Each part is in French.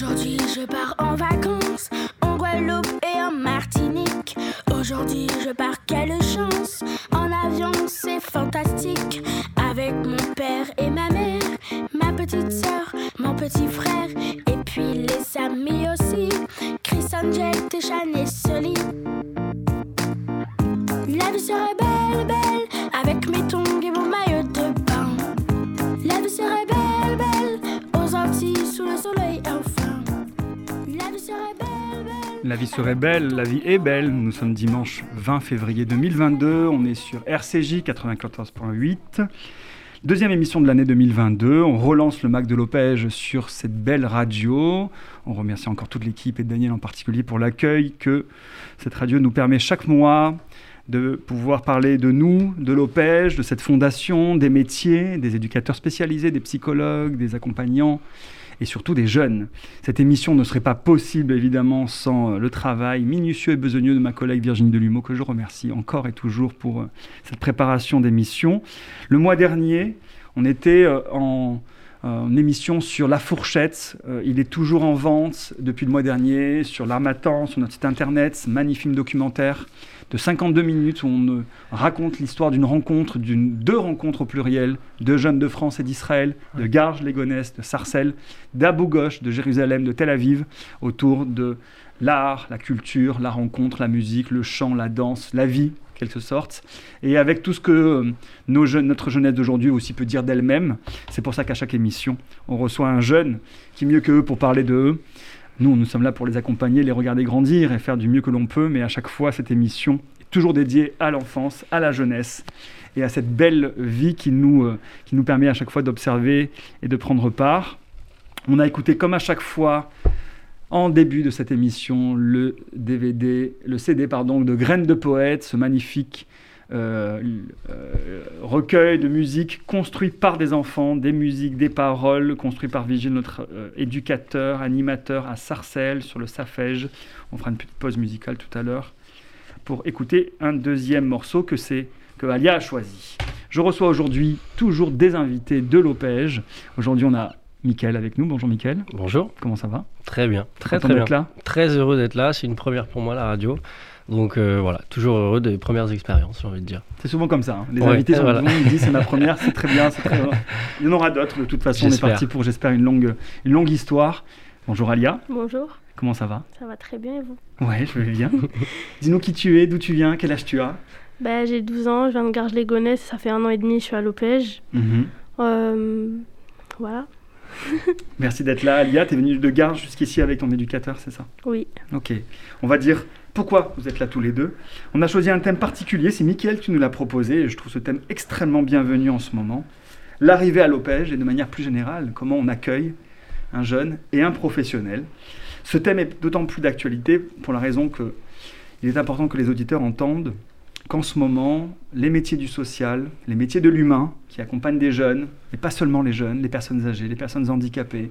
Aujourd'hui, je pars en vacances en Guadeloupe et en Martinique. Aujourd'hui, je pars, quelle chance! En avion, c'est fantastique. Avec mon père et ma mère, ma petite soeur, mon petit frère, La vie serait belle, la vie est belle. Nous sommes dimanche 20 février 2022. On est sur RCJ 94.8. Deuxième émission de l'année 2022. On relance le Mac de Lopège sur cette belle radio. On remercie encore toute l'équipe et Daniel en particulier pour l'accueil que cette radio nous permet chaque mois de pouvoir parler de nous, de l'Opège, de cette fondation, des métiers, des éducateurs spécialisés, des psychologues, des accompagnants et surtout des jeunes. Cette émission ne serait pas possible évidemment sans euh, le travail minutieux et besogneux de ma collègue Virginie Delumeau que je remercie encore et toujours pour euh, cette préparation d'émission. Le mois dernier, on était euh, en, en émission sur La Fourchette. Il est toujours en vente depuis le mois dernier sur l'Armatan, sur notre site internet. Magnifique documentaire de 52 minutes où on raconte l'histoire d'une rencontre, d'une deux rencontres au pluriel, de jeunes de France et d'Israël, de Garges, Légonesse, de Sarcelles, d'Abou Ghosh, de Jérusalem, de Tel Aviv, autour de l'art, la culture, la rencontre, la musique, le chant, la danse, la vie, en quelque sorte. Et avec tout ce que euh, nos jeunes, notre jeunesse d'aujourd'hui aussi peut dire d'elle-même, c'est pour ça qu'à chaque émission, on reçoit un jeune qui mieux que eux pour parler de eux. Nous, nous sommes là pour les accompagner, les regarder grandir et faire du mieux que l'on peut, mais à chaque fois, cette émission est toujours dédiée à l'enfance, à la jeunesse et à cette belle vie qui nous, euh, qui nous permet à chaque fois d'observer et de prendre part. On a écouté comme à chaque fois en début de cette émission le DVD, le CD pardon, de Graines de poètes, ce magnifique recueil de musique construit par des enfants, des musiques, des paroles, construit par Vigile, notre euh, éducateur, animateur à Sarcelles sur le Safège. On fera une petite pause musicale tout à l'heure pour écouter un deuxième morceau que c'est que Alia a choisi. Je reçois aujourd'hui toujours des invités de l'Opège. Aujourd'hui, on a Mickaël avec nous. Bonjour Mickaël. Bonjour, Comment ça va? Très bien, très très bien. d'être là Très heureux d'être là, c'est une première pour moi la radio. Donc euh, voilà, toujours heureux des premières expériences, j'ai envie de dire. C'est souvent comme ça. hein. Les Ouais, invités sont voilà. bons, ils disent c'est ma première, c'est très bien, c'est très bien. Il y en aura d'autres. De toute façon, on est parti pour, j'espère, une longue, une longue histoire. Bonjour Alia, Bonjour, comment ça va? Ça va très bien et vous? Ouais, je vais bien. Dis-nous qui tu es, d'où tu viens, quel âge tu as? Bah, J'ai 12 ans, je viens de Garges-les-Gonesse, ça fait un an et demi, je suis à l'Opège. Mhm. Euh, voilà, Merci d'être là. Alia, tu es venue de Garges jusqu'ici avec ton éducateur, c'est ça? Oui. Ok. On va dire pourquoi vous êtes là tous les deux? On a choisi un thème particulier, c'est Mickaël qui nous l'a proposé, et je trouve ce thème extrêmement bienvenu en ce moment. L'arrivée à l'Opège et de manière plus générale, comment on accueille un jeune et un professionnel. Ce thème est d'autant plus d'actualité pour la raison que il est important que les auditeurs entendent qu'en ce moment, les métiers du social, les métiers de l'humain qui accompagnent des jeunes, mais pas seulement les jeunes, les personnes âgées, les personnes handicapées,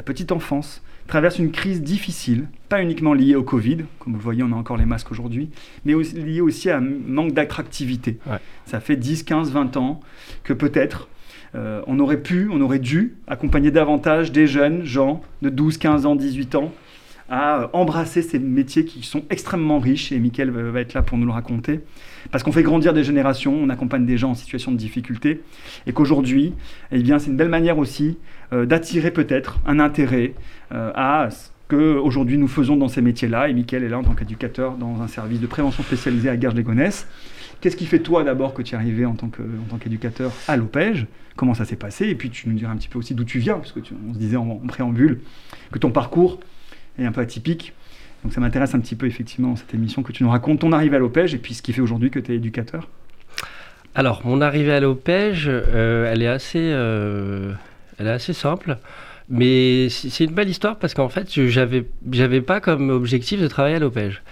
la petite enfance, traversent une crise difficile, pas uniquement liée au Covid, comme vous le voyez, on a encore les masques aujourd'hui, mais aussi, liée aussi à un manque d'attractivité. Ouais. Ça fait 10, 15, 20 ans que peut-être euh, on aurait pu, on aurait dû accompagner davantage des jeunes gens de 12, 15 ans, 18 ans à embrasser ces métiers qui sont extrêmement riches, et Mickaël va être là pour nous le raconter, parce qu'on fait grandir des générations, on accompagne des gens en situation de difficulté, et qu'aujourd'hui, eh bien, c'est une belle manière aussi euh, d'attirer peut-être un intérêt euh, à ce que aujourd'hui nous faisons dans ces métiers-là, et Mickaël est là en tant qu'éducateur dans un service de prévention spécialisé à Garges-les-Gonesse. Qu'est-ce qui fait toi d'abord que tu es arrivé en tant qu'éducateur à l'Opège Comment ça s'est passé? Et puis tu nous diras un petit peu aussi d'où tu viens, parce que tu- on se disait en préambule que ton parcours un peu atypique. Donc ça m'intéresse un petit peu effectivement cette émission que tu nous racontes ton arrivée à l'Opège et puis ce qui fait aujourd'hui que tu es éducateur. Alors, mon arrivée à l'Opège, euh, elle, est assez, euh, elle est assez simple. Mais c'est une belle histoire parce qu'en fait, j'avais j'avais pas comme objectif de travailler à l'Opège.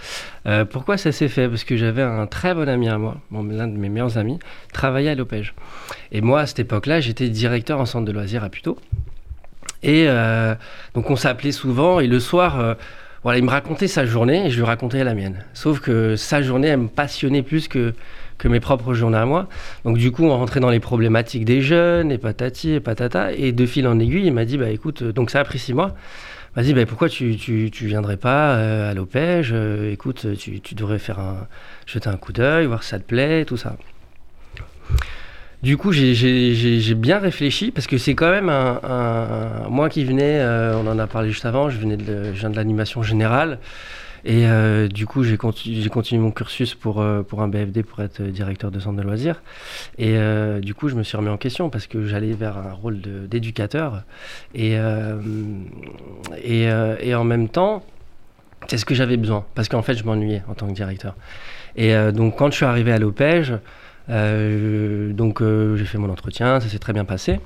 Euh, pourquoi ça s'est fait? Parce que j'avais un très bon ami à moi, l'un de mes meilleurs amis, travaillait à l'Opège. Et moi, à cette époque-là, j'étais directeur en centre de loisirs à Puteaux. Et euh, donc, on s'appelait souvent. Et le soir, euh, voilà, il me racontait sa journée et je lui racontais la mienne. Sauf que sa journée, elle me passionnait plus que, que mes propres journées à moi. Donc du coup, on rentrait dans les problématiques des jeunes, et patati et patata. Et de fil en aiguille, il m'a dit, bah écoute, euh, donc ça a pris six mois. Il Vas-y, ben pourquoi tu, tu, tu viendrais pas à l'Opège Écoute, tu, tu, devrais faire un, jeter un coup d'œil, voir si ça te plaît, tout ça. Du coup, j'ai bien réfléchi parce que c'est quand même un, Moi qui venais, on en a parlé juste avant, je, venais de, viens de l'animation générale. Et euh, du coup, j'ai continu, continué mon cursus pour, euh, un BFD pour être directeur de centre de loisirs. Et euh, du coup, je me suis remis en question parce que j'allais vers un rôle d'éducateur. Et, et, en même temps, c'est ce que j'avais besoin parce qu'en fait, je m'ennuyais en tant que directeur. Et donc, quand je suis arrivé à l'Opège, donc j'ai fait mon entretien, ça s'est très bien passé.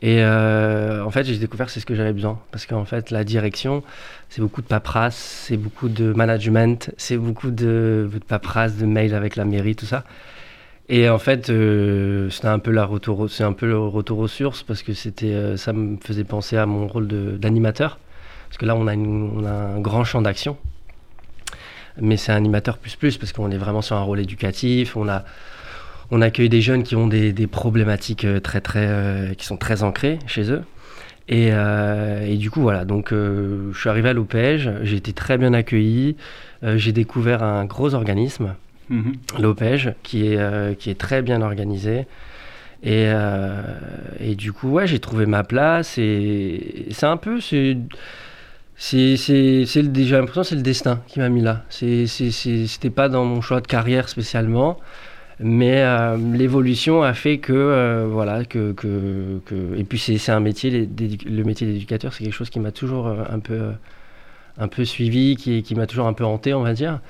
Et euh, en fait, j'ai découvert que c'est ce que j'avais besoin. Parce qu'en fait, la direction, c'est beaucoup de paperasse, c'est beaucoup de management, c'est beaucoup de, de paperasse, de mails avec la mairie, tout ça. Et en fait, euh, c'était un peu c'est un peu le retour aux sources parce que euh, ça me faisait penser à mon rôle d'animateur. Parce que là, on a un grand champ d'action. Mais c'est animateur plus plus parce qu'on est vraiment sur un rôle éducatif. On a, on accueille des jeunes qui ont des, problématiques euh, très, très, euh, qui sont très ancrées chez eux. Et, euh, du coup, voilà, donc je suis arrivé à l'OPEJ, j'ai été très bien accueilli, j'ai découvert un gros organisme, mmh. l'OPEJ, qui est, qui est très bien organisé. Et, et du coup, ouais, j'ai trouvé ma place et c'est un peu. C'est, c'est, j'ai l'impression c'est le destin qui m'a mis là. C'était pas dans mon choix de carrière spécialement. Mais euh, l'évolution a fait que, euh, voilà, que, que, Et puis c'est un métier, le métier d'éducateur, c'est quelque chose qui m'a toujours euh, un peu, un peu suivi, qui, qui m'a toujours un peu hanté, on va dire.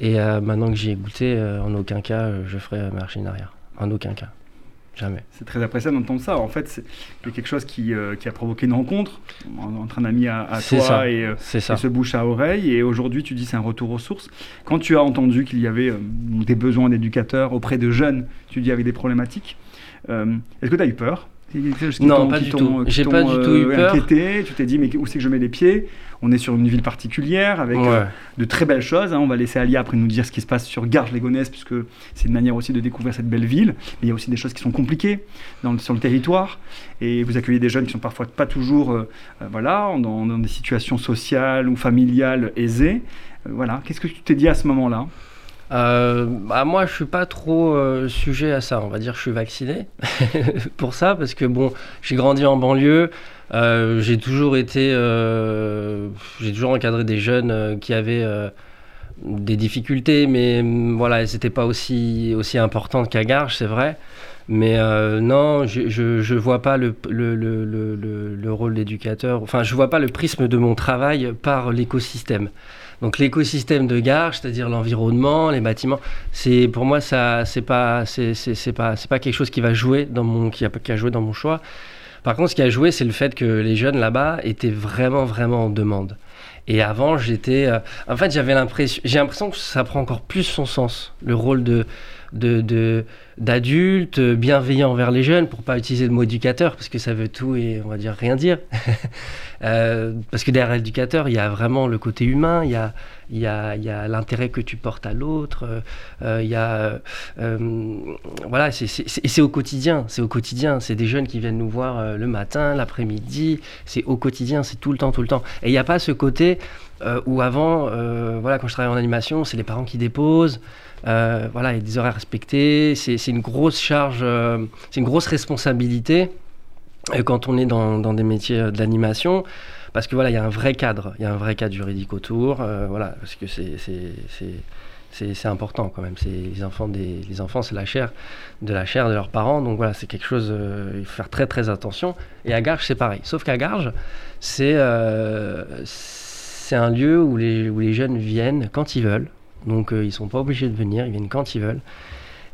Et maintenant que j'y ai goûté, en aucun cas, je ferai marcher en arrière. En aucun cas. C'est très appréciable d'entendre ça. En fait, c'est quelque chose qui, euh, qui, a provoqué une rencontre entre un ami à, toi et, euh, ce bouche à oreille. Et aujourd'hui, tu dis c'est un retour aux sources. Quand tu as entendu qu'il y avait euh, des besoins d'éducateurs auprès de jeunes, tu dis avec des problématiques, est-ce que tu as eu peur? Non, pas du tout. J'ai pas du tout eu peur. Inquiété, tu t'es dit, mais où c'est que je mets les pieds? On est sur une ville particulière avec euh, de très belles choses. Hein. On va laisser Alia après nous dire ce qui se passe sur Garges-les-Gonesse, puisque c'est une manière aussi de découvrir cette belle ville. Mais il y a aussi des choses qui sont compliquées dans sur le territoire. Et vous accueillez des jeunes qui sont parfois pas toujours euh, euh, voilà, dans, dans, des situations sociales ou familiales aisées. voilà. Qu'est-ce que tu t'es dit à ce moment-là? Euh, bah moi, je suis pas trop euh, sujet à ça. On va dire, je suis vacciné pour ça parce que bon, j'ai grandi en banlieue. Euh, j'ai toujours été, j'ai toujours encadré des jeunes qui avaient des difficultés, mais mm, voilà, n'étaient pas aussi aussi importantes qu'à Garges, c'est vrai. Mais non, je, je, je, vois pas le, le, le, le rôle d'éducateur. Enfin, je vois pas le prisme de mon travail par l'écosystème. Donc l'écosystème de gare, c'est-à-dire l'environnement, les bâtiments, c'est pour moi ça c'est pas c'est, pas c'est pas quelque chose qui va jouer dans mon qui a, qui a joué dans mon choix. Par contre, ce qui a joué, c'est le fait que les jeunes là-bas étaient vraiment vraiment en demande. Et avant, j'étais. Euh, en fait, j'avais l'impression. J'ai l'impression que ça prend encore plus son sens, le rôle de de, d'adultes bienveillants envers les jeunes, pour pas utiliser le mot éducateur, parce que ça veut tout et on va dire rien dire. Euh, parce que derrière l'éducateur, il y a vraiment le côté humain, il y a, il y a, il y a l'intérêt que tu portes à l'autre, euh, il y a... Euh, voilà, c'est, c'est, au quotidien, c'est au quotidien. C'est des jeunes qui viennent nous voir le matin, l'après-midi, c'est au quotidien, c'est tout le temps, tout le temps. Et il n'y a pas ce côté où avant, voilà, quand je travaillais en animation, c'est les parents qui déposent. Euh, voilà, il y a des horaires respectés. C'est une grosse charge, euh, c'est une grosse responsabilité euh, quand on est dans, des métiers d'animation. Parce que voilà, il y a un vrai cadre, il y a un vrai cadre juridique autour. voilà, parce que c'est important quand même. Les enfants, les enfants, c'est la chair de la chair de leurs parents. Donc voilà, c'est quelque chose. il faut faire très très attention. Et à Garges, c'est pareil. Sauf qu'à Garges, c'est c'est un lieu où les, où les jeunes viennent quand ils veulent. Donc euh, ils sont pas obligés de venir, ils viennent quand ils veulent.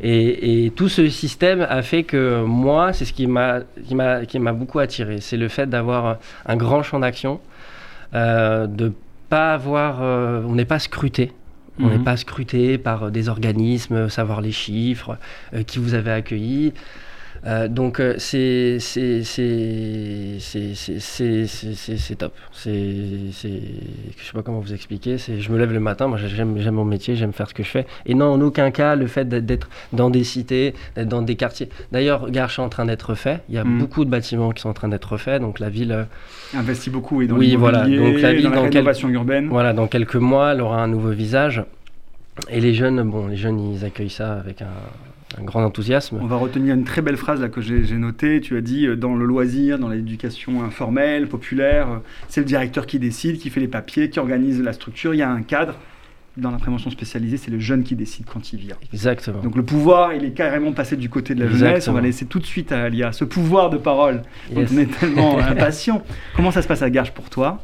Et, tout ce système a fait que moi, c'est ce qui m'a beaucoup attiré, c'est le fait d'avoir un grand champ d'action, euh, de pas avoir, euh, on n'est pas scruté. On n'est mhm. pas scruté par des organismes, savoir les chiffres, qui vous avez accueilli. Euh, donc c'est top. C'est je sais pas comment vous expliquer. Je me lève le matin, moi j'aime mon métier, j'aime faire ce que je fais. Et non, en aucun cas le fait d'être- dans des cités, d'être dans des quartiers. D'ailleurs, Garches est en train d'être fait. Il y a Mhm. beaucoup de bâtiments qui sont en train d'être faits. Donc la ville, euh, Investit beaucoup et dans Oui, voilà. Donc, la ville, dans la quel- rénovation urbaine. voilà, dans quelques mois, elle aura un nouveau visage. Et les jeunes, bon, les jeunes, ils accueillent ça avec un, un grand enthousiasme. On va retenir une très belle phrase là que j'ai notée. Tu as dit euh, dans le loisir, dans l'éducation informelle, populaire, euh, c'est le directeur qui décide, qui fait les papiers, qui organise la structure. Il y a un cadre. Dans la prévention spécialisée, c'est le jeune qui décide quand il vient. Exactement. Donc le pouvoir, il est carrément passé du côté de la jeunesse. On va laisser tout de suite à Alia ce pouvoir de parole Yes. dont on est tellement impatient. Comment ça se passe à Garges pour toi?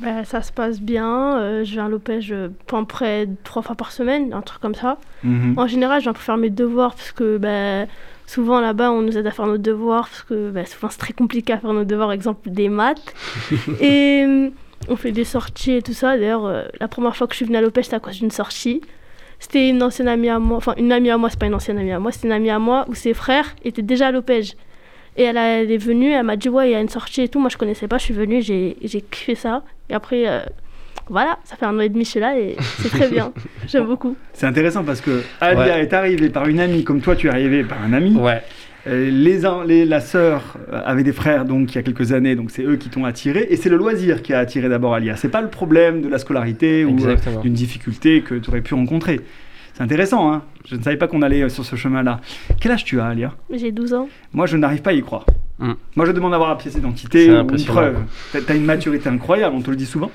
Bah, ça se passe bien. euh, je viens à l'Opège euh, peu près trois fois par semaine, un truc comme ça. Mhm. En général, je viens pour faire mes devoirs parce que bah, souvent là-bas, on nous aide à faire nos devoirs parce que bah, souvent c'est très compliqué à faire nos devoirs, exemple des maths. et euh, on fait des sorties et tout ça. D'ailleurs, euh, la première fois que je suis venue à l'Opège, c'était à cause d'une sortie. C'était une ancienne amie à moi, enfin une amie à moi, c'est pas une ancienne amie à moi, c'était une amie à moi où ses frères étaient déjà à l'Opège. Et elle, a- elle est venue, elle m'a dit ouais, il y a une sortie et tout. Moi, je connaissais pas, je suis venue, j'ai j'ai kiffé ça. Et après, euh, voilà, ça fait un an et demi que je suis là et c'est très bien. J'aime beaucoup. C'est intéressant parce que Alia Ouais. est arrivée par une amie, comme toi tu es arrivé par un ami. Ouais, Euh, les, les- la sœur euh, avait des frères donc il y a quelques années, donc c'est eux qui t'ont attiré, et c'est le loisir qui a attiré d'abord Alia. C'est pas le problème de la scolarité ou d'une difficulté que tu aurais pu rencontrer. C'est intéressant, hein Je ne savais pas qu'on allait euh, sur ce chemin-là. Quel âge tu as, Alia? J'ai 12 ans. Moi, je n'arrive pas à y croire. Mm. Moi, je demande d'avoir la pièce d'identité ou une preuve. T'as- une maturité incroyable, on te le dit souvent.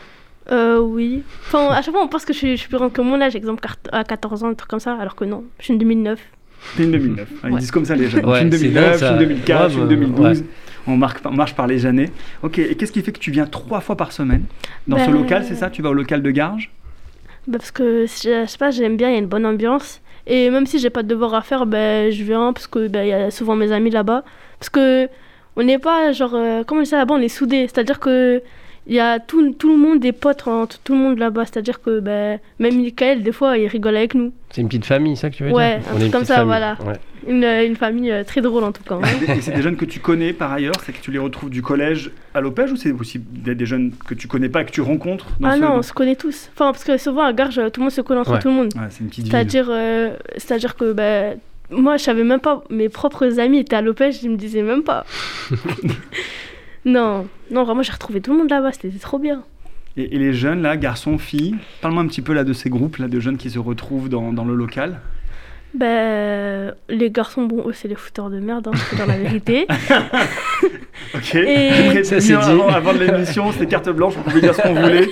Euh, oui. Enfin, à chaque fois, on pense que je suis, je suis plus grande que mon âge, exemple à 14 ans, un truc comme ça, alors que non, je suis une 2009. T'es une 2009. Ils Ouais. disent comme ça les jeunes. Ouais, je suis une c'est 2009, dingue, je suis une ça. 2004, je suis une Ouais, 2012. ouais. On, marque, on marche par les années. Ok, et qu'est-ce qui fait que tu viens trois fois par semaine dans ce Ben- local, c'est ça? Tu vas au local de Garges? Bah, parce que, je, sais pas, j'aime bien, il y a une bonne ambiance. Et même si j'ai pas de devoir à faire, ben, je viens parce que ben, il y a souvent mes amis là-bas. Parce que on n'est pas genre, euh, comment on ça là-bas, on est soudés. C'est-à-dire que il y a tout, tout le monde des potes entre tout le monde là-bas. C'est-à-dire que ben, même Michael, des fois, il rigole avec nous. c'est une petite famille, ça que tu veux Ouais, dire un On est truc comme ça, famille, voilà. ouais. Une, une famille euh, très drôle en tout cas. hein. Et c'est des jeunes que tu connais par ailleurs C'est que tu les retrouves du collège à l'Opège ou c'est aussi des, des jeunes que tu connais pas, que tu rencontres dans Ah ce- non, on se connaît tous. Enfin, parce que souvent à Garges, tout le monde se connaît entre Ouais. tout le monde. Ouais, c'est une petite ville. C'est-à-dire, euh, c'est-à-dire que ben, moi, je savais même pas, mes propres amis étaient à l'Opège, je me disais même pas. non, non, vraiment, j'ai retrouvé tout le monde là-bas, c'était trop bien. Et, et les jeunes, là, garçons, filles, parle-moi un petit peu là de ces groupes là, de jeunes qui se retrouvent dans, dans le local. Ben, les garçons, bon, eux, c'est les fouteurs de merde, hein, c'est dans la vérité. Ok. Et- Après, Ça, c'est dit. avant, avant de l'émission, c'était carte blanche, on pouvait dire ce qu'on voulait.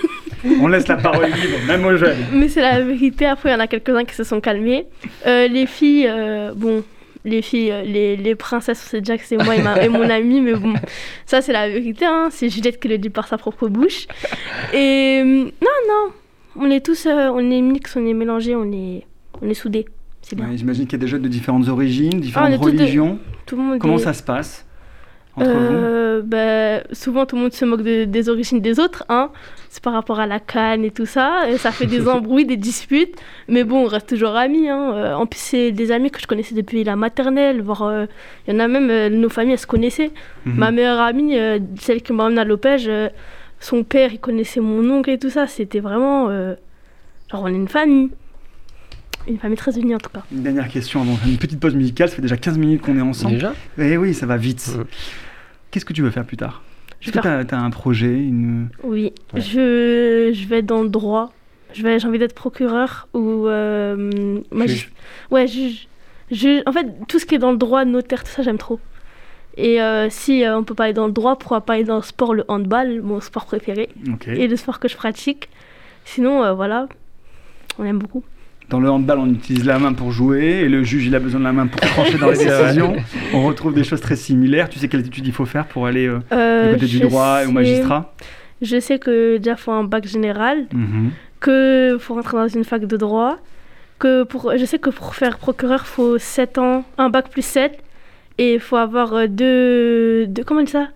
On laisse la parole libre, même aux jeunes. Mais c'est la vérité, après, il y en a quelques-uns qui se sont calmés. Euh, les filles, euh, bon, les filles, euh, les, les princesses, on sait déjà que c'est moi et, ma- et mon ami, mais bon, ça, c'est la vérité, hein, c'est Juliette qui le dit par sa propre bouche. Et euh, non, non, on est tous, euh, on est mix, on est mélangés, on est, on est soudés. C'est bien. Ouais, J'imagine qu'il y a des jeunes de différentes origines, différentes tous de- religions. Tout le monde Comment est- ça se passe? Entre vous Euh, ben, souvent tout le monde se moque de- des origines des autres, hein. C'est par rapport à la canne et tout ça, et ça fait des embrouilles, des disputes, mais bon, on reste toujours amis, hein. Euh, En plus, c'est des amis que je connaissais depuis la maternelle, voire euh, il y en a même, euh, nos familles, elles se connaissaient. Mhm. Ma meilleure amie, celle qui m'a emmenée à l'Opège, son père, il connaissait mon oncle et tout ça, c'était vraiment, genre, on est une famille. Une famille très unie en tout cas. Une dernière question avant une petite pause musicale. Ça fait déjà 15 minutes qu'on est ensemble. Déjà Eh oui, ça va vite. Qu'est-ce que tu veux faire plus tard? Est-ce que tu as, un projet une... Oui, Ouais. je, je vais être dans le droit. Je vais, j'ai envie d'être procureur ou euh, magis- Juge. Ouais, juge. Juge. En fait, tout ce qui est dans le droit, notaire, tout ça, j'aime trop. Et euh, si euh, on peut pas aller dans le droit, pourquoi pas aller dans le sport, le handball, mon sport préféré, et le sport que je pratique. Sinon, euh, voilà, on aime beaucoup. Dans le handball, on utilise la main pour jouer et le juge, il a besoin de la main pour trancher dans les décisions. On retrouve des choses très similaires. Tu sais quelle étude il faut faire pour aller euh, Euh, du côté du droit et au magistrat? Je sais que déjà, faut un bac général, Mhm. que faut rentrer dans une fac de droit, que pour, je sais que pour faire procureur, faut 7 ans, un bac plus 7, et il faut avoir euh, deux, deux... Comment on dit ça?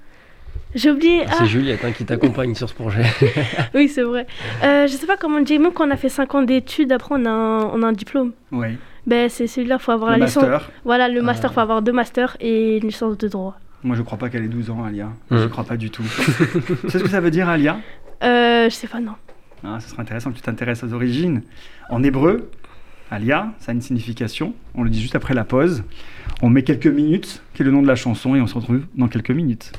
J'ai oublié. Ah, C'est Juliette hein, qui t'accompagne sur ce projet. oui, c'est vrai. Euh, je sais pas comment on dit, même quand on a fait 5 ans d'études, après on a un, on a un diplôme. Ouais. Ben, c'est celui-là, il faut avoir Le la licence. master. Voilà, le master, Ah. faut avoir deux masters et une licence de droit. Moi, je crois pas qu'elle ait 12 ans, Alia. Mhm. Je crois pas du tout. tu sais ce que ça veut dire, Alia? Euh, je sais pas, non. Ah, Ce serait intéressant que tu t'intéresses aux origines. En hébreu, Alia, ça a une signification. On le dit juste après la pause. On met quelques minutes, qui est le nom de la chanson, et on se retrouve dans quelques minutes.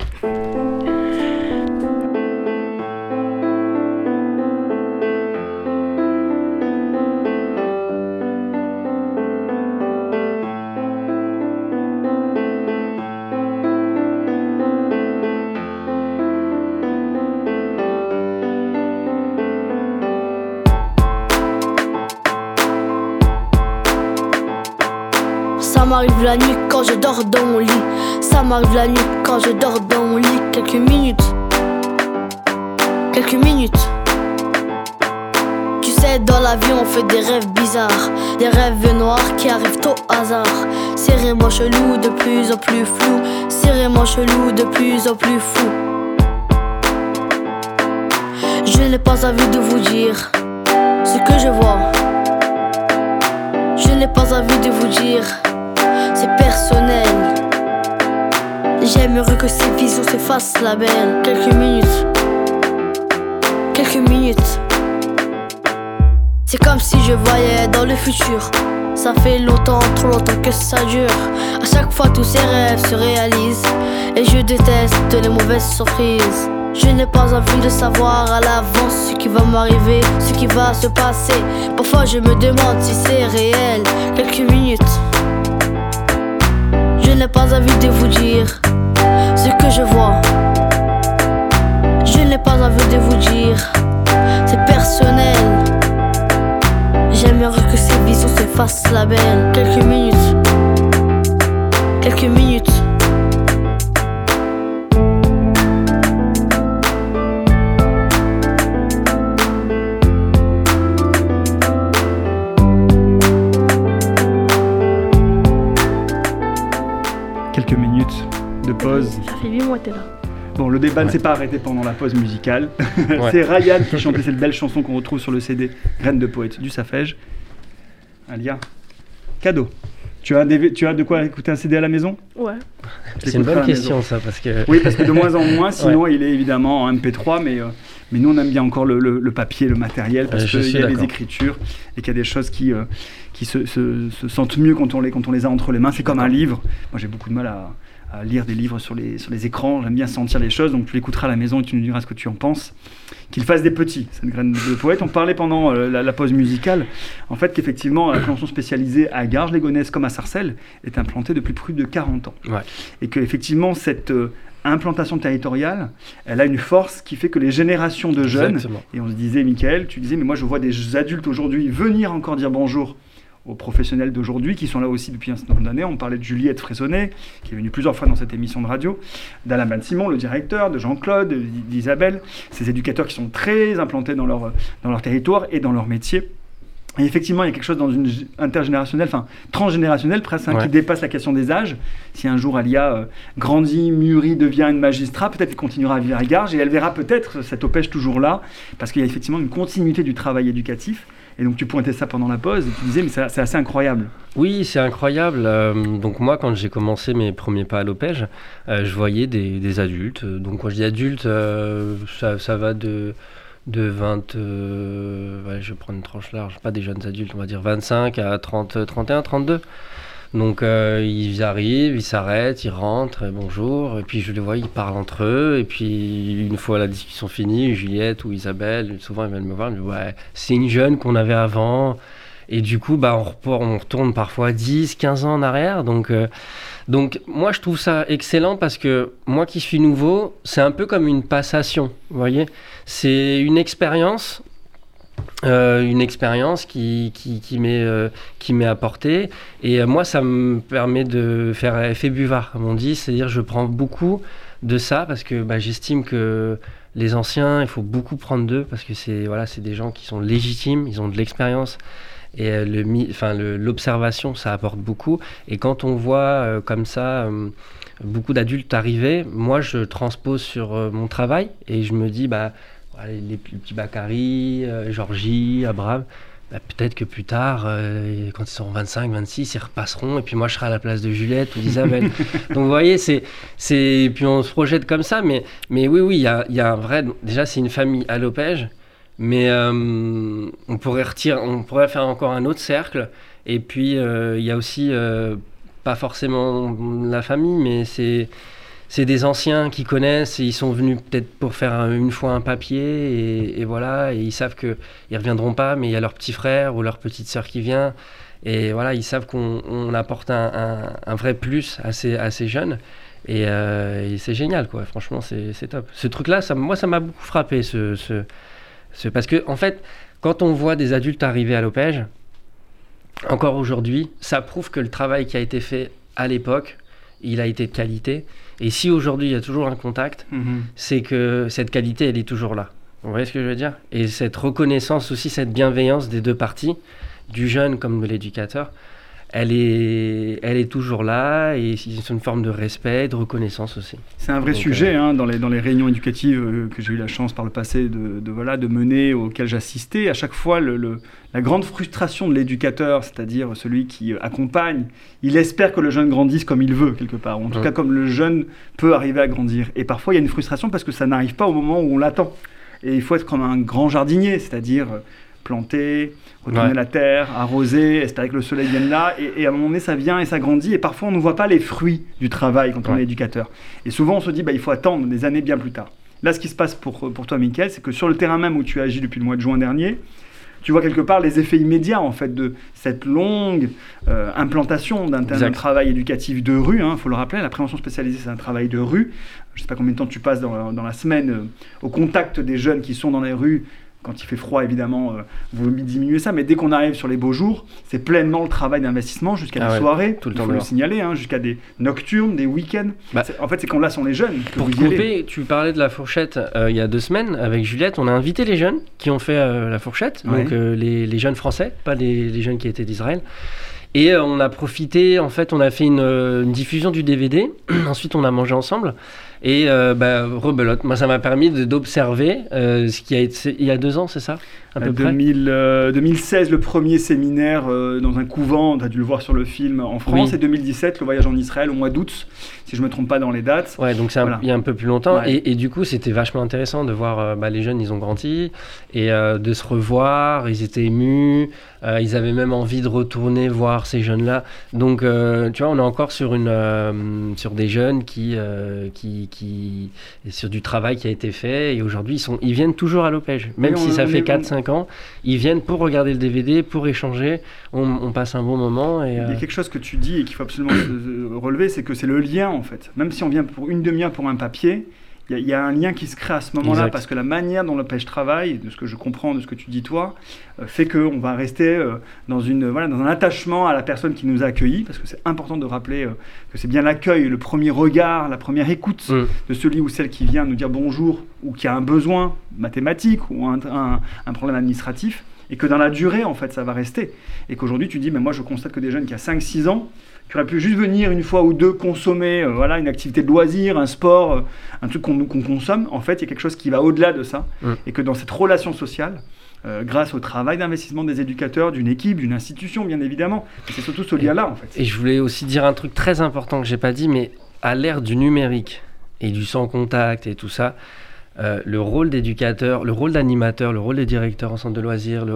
M'arrive la nuit quand je dors dans mon lit. Ça m'arrive la nuit quand je dors dans mon lit. Quelques minutes. Quelques minutes. Tu sais, dans la vie, on fait des rêves bizarres. Des rêves noirs qui arrivent au hasard. Serrez-moi chelou, de plus en plus flou. Serrez-moi chelou, de plus en plus fou. Je n'ai pas envie de vous dire ce que je vois. Je n'ai pas envie de vous dire, c'est personnel. J'aimerais que ces visions se fassent la belle. Quelques minutes, quelques minutes. C'est comme si je voyais dans le futur. Ça fait longtemps, trop longtemps que ça dure. À chaque fois, tous ces rêves se réalisent. Et je déteste les mauvaises surprises. Je n'ai pas envie de savoir à l'avance ce qui va m'arriver, ce qui va se passer. Parfois, je me demande si c'est réel. Quelques minutes. N'ai pas envie de vous dire ce que je vois. Je n'ai pas envie de vous dire, c'est personnel. J'aimerais que ces visions se fassent la belle. Quelques minutes. Quelques minutes. Pause. Ça fait 8 mois que t'es là. Bon, le débat ne s'est pas arrêté pendant la pause musicale. Ouais. C'est Ryan qui chantait cette belle chanson qu'on retrouve sur le CD Graines de poète du Safège. Alia, cadeau. Tu as, des- tu as de quoi écouter un CD à la maison? Ouais. C'est une bonne question, ça, parce que. Oui, parce que de moins en moins, sinon il est évidemment en MP3, mais, euh, mais nous on aime bien encore le, le- le papier, le matériel, parce qu'il y a des d'accord. écritures et qu'il y a des choses qui, euh, qui se, se- se sentent mieux quand on, les, quand on les a entre les mains. C'est comme un livre. Moi j'ai beaucoup de mal à, à lire des livres sur les, sur les écrans, j'aime bien sentir les choses, donc tu l'écouteras à la maison et tu nous diras ce que tu en penses. Qu'il fasse des petits, cette graine de poète. On parlait pendant euh, la, la pause musicale, en fait qu'effectivement la plantation spécialisée à Garges-les-Gonesse comme à Sarcelles est implantée depuis plus de 40 ans Ouais. et que effectivement cette euh, implantation territoriale, elle a une force qui fait que les générations de jeunes, Exactement. et on se disait, Michael, tu disais, mais moi je vois des adultes aujourd'hui venir encore dire bonjour aux professionnels d'aujourd'hui qui sont là aussi depuis un certain nombre d'années. On parlait de Juliette Fressonnet, qui est venue plusieurs fois dans cette émission de radio, d'Alain Ben Simon, le directeur, de Jean-Claude, d'Isabelle, ces éducateurs qui sont très implantés dans leur, dans leur territoire et dans leur métier. Et effectivement, il y a quelque chose dans une intergénérationnelle, enfin transgénérationnelle presque, hein, Ouais. qui dépasse la question des âges. Si un jour Alia euh, grandit, mûrit, devient une magistrat, peut-être qu'elle continuera à vivre à Garges et elle verra peut-être cette OPEJ toujours là, parce qu'il y a effectivement une continuité du travail éducatif. Et donc tu pointais ça pendant la pause et tu disais, mais c'est assez incroyable. Oui, c'est incroyable. Euh, donc moi, quand j'ai commencé mes premiers pas à l'OPEJ, euh, je voyais des, adultes. Donc quand je dis adultes, euh, ça, va de, de 20... euh, ouais, je prendre une tranche large, pas des jeunes adultes, on va dire 25 à 30, 31, 32. Donc euh, ils arrivent, ils s'arrêtent, ils rentrent, bonjour, et puis je les vois, ils parlent entre eux, et puis une fois la discussion finie, Juliette ou Isabelle, souvent ils viennent me voir, c'est une jeune qu'on avait avant, et du coup bah, on, on retourne parfois 10, 15 ans en arrière, donc, euh, donc moi je trouve ça excellent parce que moi qui suis nouveau, c'est un peu comme une passation, vous voyez, c'est une expérience. Euh, une expérience qui, qui, qui m'est euh, apportée. Et euh, moi, ça me permet de faire effet buvard, comme on dit, c'est-à-dire je prends beaucoup de ça parce que bah, j'estime que les anciens, il faut beaucoup prendre d'eux parce que c'est voilà, des gens qui sont légitimes, ils ont de l'expérience. Et l'observation, ça apporte beaucoup. Et quand on voit comme ça beaucoup d'adultes arriver, moi je transpose sur mon travail et je me dis bah les, les petits Bakary, euh, Georgie, Abraham, bah, peut-être que plus tard, euh, quand ils seront 25, 26, ils repasseront, et puis moi je serai à la place de Juliette ou d'Isabelle. Donc vous voyez, c'est, c'est, puis on se projette comme ça, mais, mais oui, oui, il y a, y a, un vrai. Déjà, c'est une famille à l'opège, mais euh, on pourrait retirer, on pourrait faire encore un autre cercle, et puis il y a aussi pas forcément la famille, mais c'est c'est des anciens qui connaissent et ils sont venus peut-être pour faire une fois un papier et, voilà et ils savent que ils reviendront pas mais il y a leur petit frère ou leur petite sœur qui vient et voilà ils savent qu'on apporte un, vrai plus à ces, jeunes et, euh, c'est génial quoi. Franchement c'est top. Ce truc là ça, moi ça m'a beaucoup frappé ce, ce, parce que en fait quand on voit des adultes arriver à l'opège encore aujourd'hui ça prouve que le travail qui a été fait à l'époque il a été de qualité et si aujourd'hui il y a toujours un contact, mhm. c'est que cette qualité, elle est toujours là. Vous voyez ce que je veux dire? Et cette reconnaissance aussi, cette bienveillance des deux parties, du jeune comme de l'éducateur, elle est, elle est toujours là et c'est une forme de respect, de reconnaissance aussi. C'est un vrai sujet euh, hein, dans, les, dans les réunions éducatives euh, que j'ai eu la chance par le passé de, de voilà, de mener, auxquelles j'assistais. À chaque fois, le, la grande frustration de l'éducateur, c'est-à-dire celui qui euh, accompagne, il espère que le jeune grandisse comme il veut, quelque part, ou en tout cas comme le jeune peut arriver à grandir. Et parfois, il y a une frustration parce que ça n'arrive pas au moment où on l'attend. Et il faut être comme un grand jardinier, c'est-à-dire planter, retourner la terre, arroser, espérer que le soleil vienne là. Et, à un moment donné, ça vient et ça grandit. Et parfois, on ne voit pas les fruits du travail quand on est éducateur. Et souvent, on se dit, bah, il faut attendre des années bien plus tard. Là, ce qui se passe pour, pour toi, Mickaël, c'est que sur le terrain même où tu agis depuis le mois de juin dernier, tu vois quelque part les effets immédiats en fait de cette longue euh, implantation d'un travail éducatif de rue. Il hein, faut le rappeler, la prévention spécialisée, c'est un travail de rue. Je ne sais pas combien de temps tu passes dans, dans la semaine euh, au contact des jeunes qui sont dans les rues quand il fait froid, évidemment, euh, vous diminuez ça. Mais dès qu'on arrive sur les beaux jours, c'est pleinement le travail d'investissement jusqu'à ah des soirées. Tout le temps. Il faut le signaler, hein, jusqu'à des nocturnes, des week-ends. Bah, en fait, c'est quand là sont les jeunes. pour couper, tu parlais de la fourchette euh, il y a deux semaines avec Juliette. On a invité les jeunes qui ont fait euh, la fourchette, donc les, jeunes français, pas les, jeunes qui étaient d'Israël. Et on a profité, en fait, on a fait une, une diffusion du DVD. Ensuite, on a mangé ensemble. Et euh, bah, rebelote, moi ça m'a permis d'observer euh, ce qui a été il y a deux ans, c'est ça? À peu 2000, près 2016, le premier séminaire euh, dans un couvent, tu as dû le voir sur le film en France, et 2017, le voyage en Israël au mois d'août, si je me trompe pas dans les dates. Ouais, donc c'est il y a un peu plus longtemps. Et, et, du coup, c'était vachement intéressant de voir bah, les jeunes, ils ont grandi, et de se revoir, ils étaient émus, ils avaient même envie de retourner voir ces jeunes-là. Donc, tu vois, on est encore sur, une, sur des jeunes qui, qui qui, sur du travail qui a été fait. Et aujourd'hui, ils, sont, ils viennent toujours à l'Opège. Même si ça fait 4-5 ans, ils viennent pour regarder le DVD, pour échanger. On, passe un bon moment. Et, Il y a euh, quelque chose que tu dis et qu'il faut absolument relever, c'est que c'est le lien en fait. Même si on vient pour une demi-heure pour un papier, il y, a un lien qui se crée à ce moment-là parce que la manière dont le pêche travaille, de ce que je comprends, de ce que tu dis toi, euh, fait qu'on va rester euh, dans, une, voilà, dans un attachement à la personne qui nous a accueillis, parce que c'est important de rappeler euh, que c'est bien l'accueil, le premier regard, la première écoute mm. de celui ou celle qui vient nous dire bonjour ou qui a un besoin mathématique ou un, un, problème administratif, et que dans la durée, en fait, ça va rester. Et qu'aujourd'hui, tu dis, mais moi, je constate que des jeunes qui ont 5-6 ans, qui auraient pu juste venir une fois ou deux consommer euh, voilà, une activité de loisir, un sport, euh, un truc qu'on consomme, en fait, il y a quelque chose qui va au-delà de ça. Mm. Et que dans cette relation sociale, euh, grâce au travail d'investissement des éducateurs, d'une équipe, d'une institution, bien évidemment, c'est surtout ce lien-là, en fait. Et je voulais aussi dire un truc très important que j'ai pas dit, mais à l'ère du numérique et du sans contact et tout ça, euh, le rôle d'éducateur, le rôle d'animateur, le rôle des directeurs en centre de loisirs,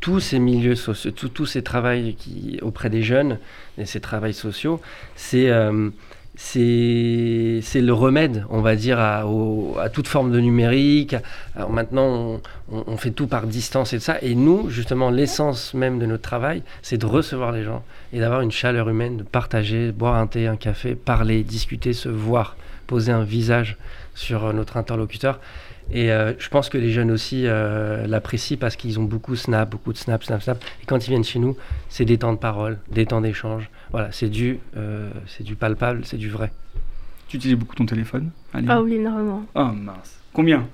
tous ces milieux sociaux, tous ces travails auprès des jeunes et ces travails sociaux, c'est euh, le remède, on va dire, à, à toute forme de numérique. maintenant, on, on, fait tout par distance et tout ça. Et nous, justement, l'essence même de notre travail, c'est de recevoir les gens et d'avoir une chaleur humaine, de partager, boire un thé, un café, parler, discuter, se voir, poser un visage sur notre interlocuteur. Et euh, je pense que les jeunes aussi euh, l'apprécient parce qu'ils ont beaucoup snap, beaucoup de snap, snap, snap. Et quand ils viennent chez nous, c'est des temps de parole, des temps d'échange. Voilà, c'est du, euh, c'est du palpable, c'est du vrai. Tu utilises beaucoup ton téléphone Ah oui, énormément. Ah mince. Combien?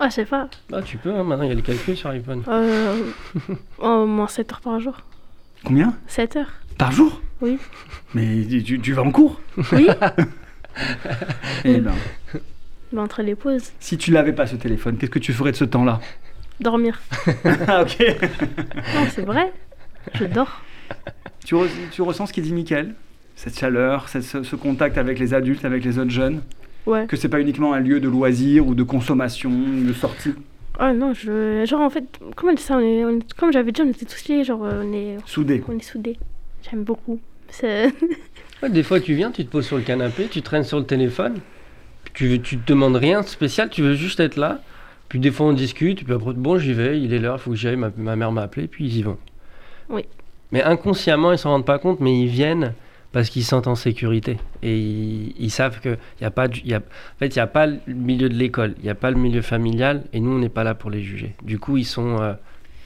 Ah, je sais pas. Ah, tu peux, hein, maintenant il y a les calculs sur iPhone. au moins 7 heures par jour. Combien? 7 heures. Par jour? Oui. Mais tu, tu vas en cours? Oui. eh ben. Entre les pauses. Si tu n'avais pas ce téléphone, qu'est-ce que tu ferais de ce temps-là? Dormir. Ah, ok. Non, c'est vrai. Je dors. Tu, re- tu ressens ce qu'il dit Mickaël Cette chaleur, cette- ce, ce contact avec les adultes, avec les autres jeunes? Ouais. Que c'est pas uniquement un lieu de loisirs ou de consommation, de sortie? Ah non, je. Genre, en fait, comment dire ça on est, on est- Comme j'avais dit, on était tous liés, genre, on est, soudés. on est soudés. J'aime beaucoup. C'est. Ouais, des fois, tu viens, tu te poses sur le canapé, tu traînes sur le téléphone, tu, tu te demandes rien de spécial, tu veux juste être là. Puis des fois, on discute, puis après, bon, j'y vais, il est l'heure, il faut que j'y aille, ma, ma mère m'a appelé, puis ils y vont. Oui. Mais inconsciemment, ils s'en rendent pas compte, mais ils viennent parce qu'ils se sentent en sécurité. Et ils, ils savent qu'il n'y a pas. du- Y a, en fait, il n'y a pas le milieu de l'école, il n'y a pas le milieu familial, et nous, on n'est pas là pour les juger. Du coup, ils sont. euh,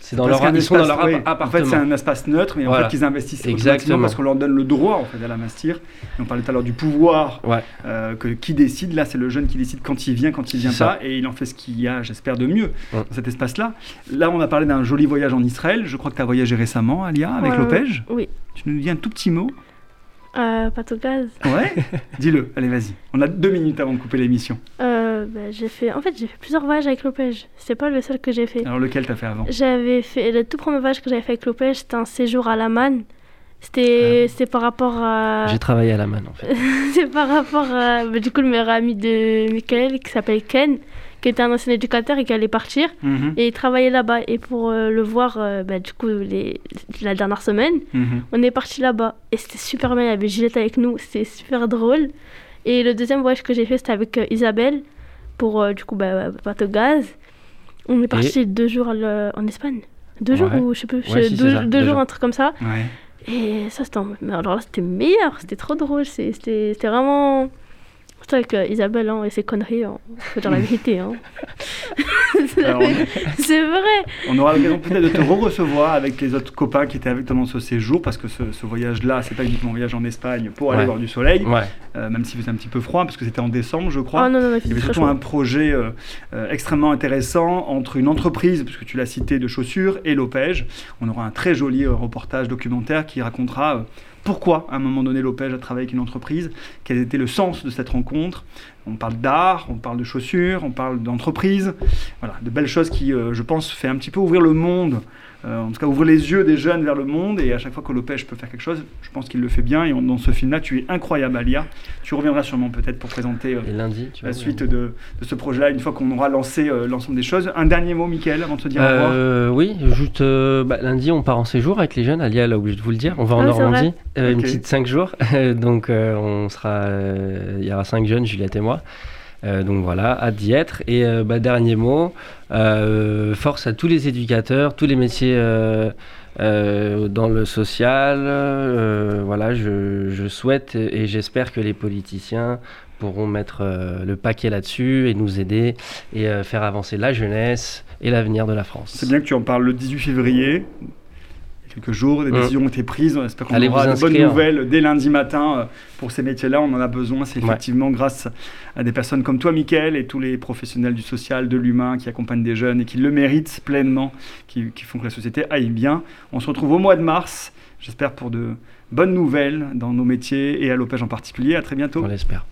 c'est dans Parce leur, ils sont dans espace- leur oui, app- En fait, c'est appartement. un espace neutre, mais en fait, qu'ils investissent Exactement. parce qu'on leur donne le droit en fait, à. Et on parlait tout à l'heure du pouvoir Ouais. euh, que, qui décide. Là, c'est le jeune qui décide quand il vient, quand il vient pas, et il en fait ce qu'il y a, j'espère, de mieux Ouais. dans cet espace-là. Là, on a parlé d'un joli voyage en Israël. Je crois que tu as voyagé récemment, Alia, avec Ouais, l'Opège. Oui. Tu nous dis un tout petit mot Euh, pâte au gaz. Ouais Dis-le, allez, vas-y. On a deux minutes avant de couper l'émission. Euh, bah, j'ai fait. En fait, j'ai fait plusieurs voyages avec l'Opège. C'est pas le seul que j'ai fait. Alors, lequel t'as fait avant? J'avais fait. Le tout premier voyage que j'avais fait avec l'Opège, c'était un séjour à Laman. C'était c'était par rapport à. J'ai travaillé à la manne, en fait. C'est par rapport à. bah, du coup, le meilleur ami de Michael, qui s'appelle Ken, qui était un ancien éducateur et qui allait partir. Mhm, Et il travaillait là-bas. Et pour euh, le voir, euh, bah, du coup, les... la dernière semaine, mhm. on est parti là-bas. Et c'était super bien. Il y avait Gillette avec nous. C'était super drôle. Et le deuxième voyage que j'ai fait, c'était avec euh, Isabelle, pour du coup, bah, bateau gaz. On est parti deux jours le- en Espagne. Deux jours ou je sais plus, Ouais, je- si, deux, jours, jours. un truc comme ça. Ouais. Et ça, c'était en- mais alors là, c'était meilleur, c'était trop drôle. c'était vraiment. Surtout avec euh, Isabelle hein, et ses conneries, hein. faut dire la vérité. Hein. C'est vrai. On aura l'occasion peut-être de te re-recevoir avec les autres copains qui étaient avec toi dans ce séjour, parce que ce, ce voyage-là, c'est pas uniquement un voyage en Espagne pour aller Ouais. voir du soleil, Ouais. euh, même s'il faisait un petit peu froid, parce que c'était en décembre, je crois. Oh non, non, non, Il y avait surtout un projet euh, euh, extrêmement intéressant entre une entreprise, puisque tu l'as cité, de chaussures, et l'Opège. On aura un très joli euh, reportage documentaire qui racontera euh, pourquoi, à un moment donné, l'Opège a travaillé avec une entreprise, quel était le sens de cette rencontre. On parle d'art, on parle de chaussures, on parle d'entreprise, voilà, de belles choses qui, euh, je pense, fait un petit peu ouvrir le monde, en tout cas ouvrir les yeux des jeunes vers le monde. Et à chaque fois que l'Opège peut faire quelque chose, je pense qu'il le fait bien. Et on- dans ce film-là, tu es incroyable, Alia. Tu reviendras sûrement peut-être pour présenter. euh, Et lundi, tu la suite de, de ce projet-là, une fois qu'on aura lancé euh, l'ensemble des choses. Un dernier mot, Mickaël, avant de te dire au revoir. Euh, oui, juste euh, bah, lundi, on part en séjour avec les jeunes. Alia, elle a oublié de vous le dire. On va en Ah, Normandie, euh, une petite 5 jours. donc, euh, on sera, euh, il y aura 5 jeunes, Juliette et moi. Euh, donc voilà, hâte d'y être. Et euh, bah, dernier mot, euh, force à tous les éducateurs, tous les métiers dans le social. voilà, je, souhaite et j'espère que les politiciens pourront mettre le paquet là-dessus et nous aider et faire avancer la jeunesse et l'avenir de la France. C'est bien que tu en parles le 18 février. Quelques jours, des Mm. décisions ont été prises. On espère qu'on aura de bonnes nouvelles dès lundi matin euh, pour ces métiers-là. On en a besoin. C'est Ouais. effectivement grâce à des personnes comme toi, Mickaël, et tous les professionnels du social, de l'humain, qui accompagnent des jeunes et qui le méritent pleinement, qui, qui font que la société aille bien. On se retrouve au mois de mars, j'espère, pour de bonnes nouvelles dans nos métiers et à l'Opège en particulier. À très bientôt. On l'espère.